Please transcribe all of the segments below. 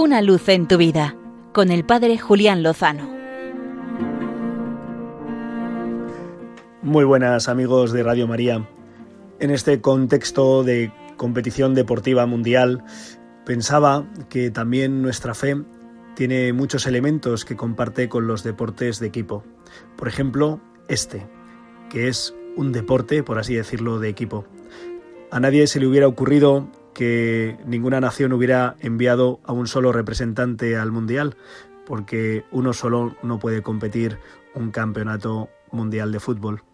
Una luz en tu vida con el Padre Julián Lozano. Muy buenas amigos de Radio María. En este contexto de competición deportiva mundial, pensaba que también nuestra fe tiene muchos elementos que comparte con los deportes de equipo. Por ejemplo, este, que es un deporte, por así decirlo, de equipo. A nadie se le hubiera ocurrido que ninguna nación hubiera enviado a un solo representante al Mundial, porque uno solo no puede competir un campeonato mundial de fútbol.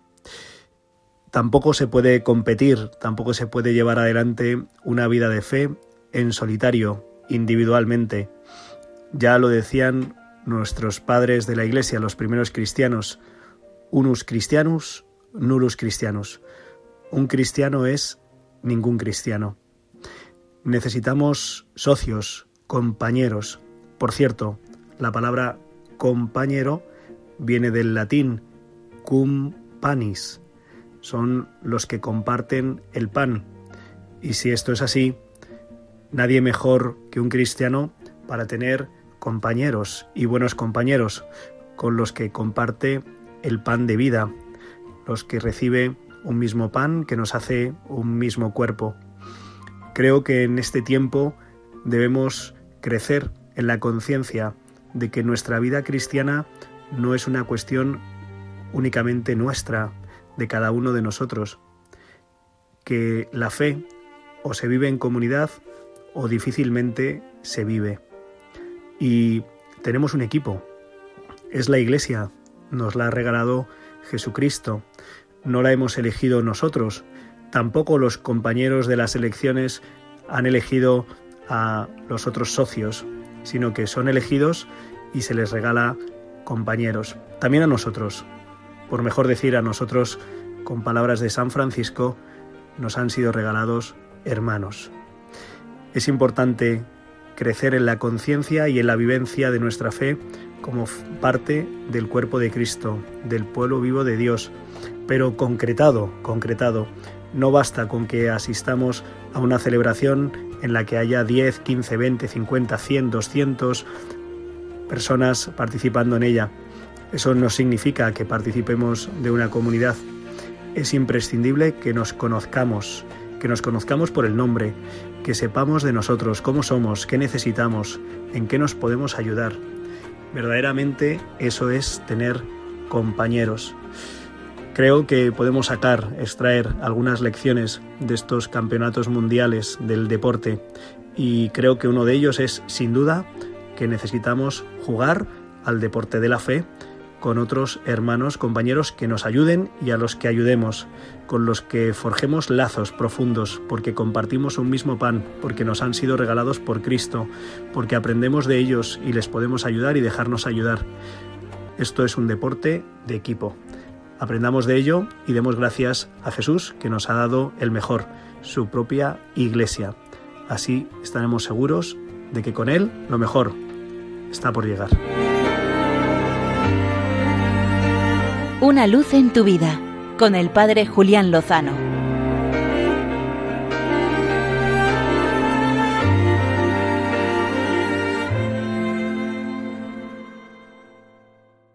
Tampoco se puede competir, tampoco se puede llevar adelante una vida de fe en solitario, individualmente. Ya lo decían nuestros padres de la Iglesia, los primeros cristianos, unus christianus, nullus christianus. Un cristiano es ningún cristiano. Necesitamos socios, compañeros. Por cierto, la palabra compañero viene del latín cum panis. Son los que comparten el pan. Y si esto es así, nadie mejor que un cristiano para tener compañeros y buenos compañeros con los que comparte el pan de vida, los que recibe un mismo pan que nos hace un mismo cuerpo. Creo que en este tiempo debemos crecer en la conciencia de que nuestra vida cristiana no es una cuestión únicamente nuestra, de cada uno de nosotros, que la fe o se vive en comunidad o difícilmente se vive. Y tenemos un equipo, es la Iglesia, nos la ha regalado Jesucristo, no la hemos elegido nosotros, Tampoco los compañeros de las elecciones han elegido a los otros socios, sino que son elegidos y se les regala compañeros. También a nosotros, por mejor decir a nosotros, con palabras de San Francisco, nos han sido regalados hermanos. Es importante crecer en la conciencia y en la vivencia de nuestra fe como parte del cuerpo de Cristo, del pueblo vivo de Dios, pero concretado, concretado, no basta con que asistamos a una celebración en la que haya 10, 15, 20, 50, 100, 200 personas participando en ella. Eso no significa que participemos de una comunidad. Es imprescindible que nos conozcamos, que nos conozcamos por el nombre, que sepamos de nosotros cómo somos, qué necesitamos, en qué nos podemos ayudar. Verdaderamente eso es tener compañeros. Creo que podemos sacar, extraer algunas lecciones de estos campeonatos mundiales del deporte y creo que uno de ellos es, sin duda, que necesitamos jugar al deporte de la fe con otros hermanos, compañeros que nos ayuden y a los que ayudemos, con los que forjemos lazos profundos, porque compartimos un mismo pan, porque nos han sido regalados por Cristo, porque aprendemos de ellos y les podemos ayudar y dejarnos ayudar. Esto es un deporte de equipo. Aprendamos de ello y demos gracias a Jesús que nos ha dado el mejor, su propia iglesia. Así estaremos seguros de que con Él lo mejor está por llegar. Una luz en tu vida con el Padre Julián Lozano.